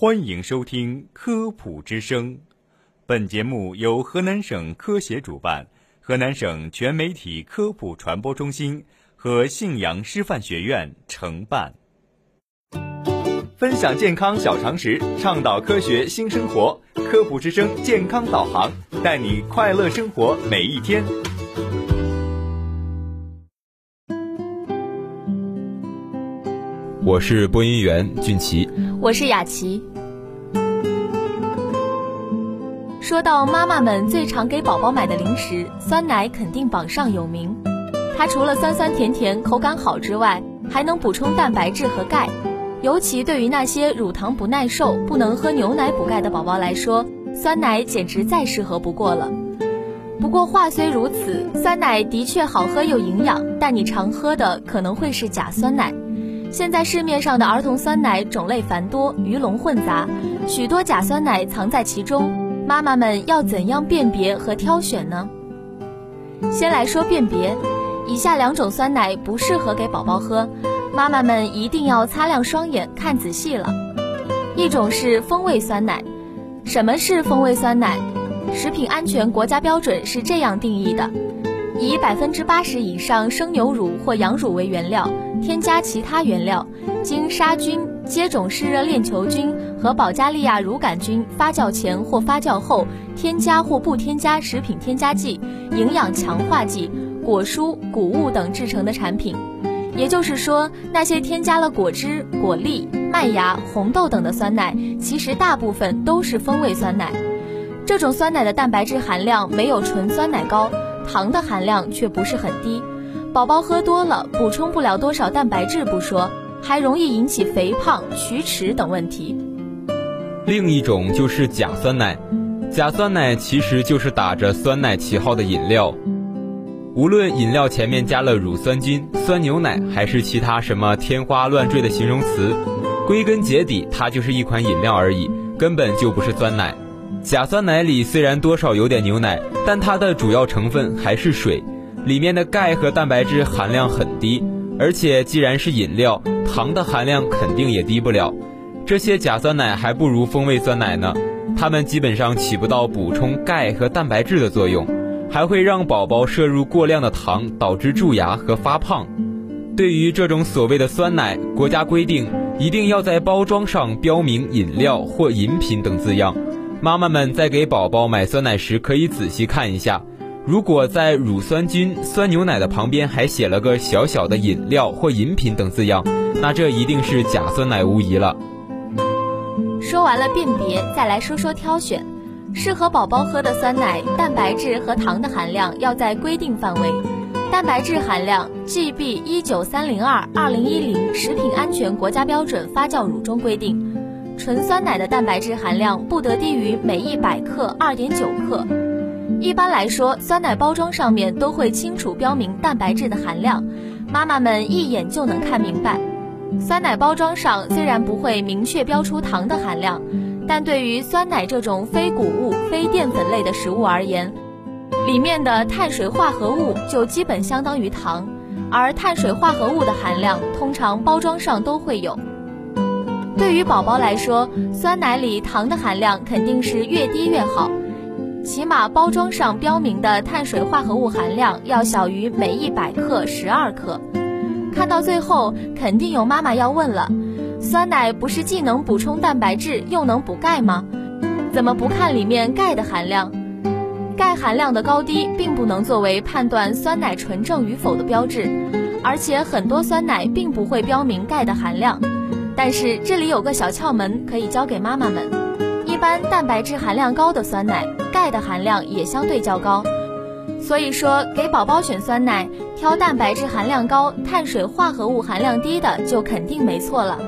欢迎收听《科普之声》，本节目由河南省科协主办，河南省全媒体科普传播中心和信阳师范学院承办。分享健康小常识，倡导科学新生活，《科普之声》健康导航，带你快乐生活每一天。我是播音员俊奇，我是雅琪。说到妈妈们最常给宝宝买的零食，酸奶肯定榜上有名。它除了酸酸甜甜、口感好之外，还能补充蛋白质和钙。尤其对于那些乳糖不耐受、不能喝牛奶补钙的宝宝来说，酸奶简直再适合不过了。不过话虽如此，酸奶的确好喝又营养，但你常喝的可能会是假酸奶。现在市面上的儿童酸奶种类繁多，鱼龙混杂，许多假酸奶藏在其中。妈妈们要怎样辨别和挑选呢？先来说辨别，以下两种酸奶不适合给宝宝喝，妈妈们一定要擦亮双眼看仔细了。一种是风味酸奶，什么是风味酸奶？食品安全国家标准是这样定义的：以百分之八十以上生牛乳或羊乳为原料，添加其他原料，经杀菌。接种湿热链球菌和保加利亚乳杆菌发酵前或发酵后，添加或不添加食品添加剂、营养强化剂、果蔬、谷物等制成的产品。也就是说，那些添加了果汁、果粒、麦芽、红豆等的酸奶，其实大部分都是风味酸奶。这种酸奶的蛋白质含量没有纯酸奶高，糖的含量却不是很低。宝宝喝多了，补充不了多少蛋白质不说。还容易引起肥胖、龋齿等问题。另一种就是假酸奶，假酸奶其实就是打着酸奶旗号的饮料。无论饮料前面加了乳酸菌、酸牛奶，还是其他什么天花乱坠的形容词，归根结底它就是一款饮料而已，根本就不是酸奶。假酸奶里虽然多少有点牛奶，但它的主要成分还是水，里面的钙和蛋白质含量很低。而且既然是饮料，糖的含量肯定也低不了。这些假酸奶还不如风味酸奶呢，它们基本上起不到补充钙和蛋白质的作用，还会让宝宝摄入过量的糖，导致蛀牙和发胖。对于这种所谓的酸奶，国家规定一定要在包装上标明“饮料”或“饮品”等字样。妈妈们在给宝宝买酸奶时，可以仔细看一下。如果在乳酸菌、酸牛奶的旁边还写了个小小的饮料或饮品等字样，那这一定是假酸奶无疑了。说完了辨别，再来说说挑选。适合宝宝喝的酸奶，蛋白质和糖的含量要在规定范围。蛋白质含量，GB 一九三零二二零一零食品安全国家标准发酵乳中规定，纯酸奶的蛋白质含量不得低于每一百克二点九克。一般来说，酸奶包装上面都会清楚标明蛋白质的含量，妈妈们一眼就能看明白。酸奶包装上虽然不会明确标出糖的含量，但对于酸奶这种非谷物、非淀粉类的食物而言，里面的碳水化合物就基本相当于糖，而碳水化合物的含量通常包装上都会有。对于宝宝来说，酸奶里糖的含量肯定是越低越好。起码包装上标明的碳水化合物含量要小于每一百克十二克。看到最后，肯定有妈妈要问了：酸奶不是既能补充蛋白质又能补钙吗？怎么不看里面钙的含量？钙含量的高低并不能作为判断酸奶纯正与否的标志，而且很多酸奶并不会标明钙的含量。但是这里有个小窍门可以教给妈妈们：般蛋白质含量高的酸奶。钙的含量也相对较高，所以说给宝宝选酸奶，挑蛋白质含量高、碳水化合物含量低的就肯定没错了。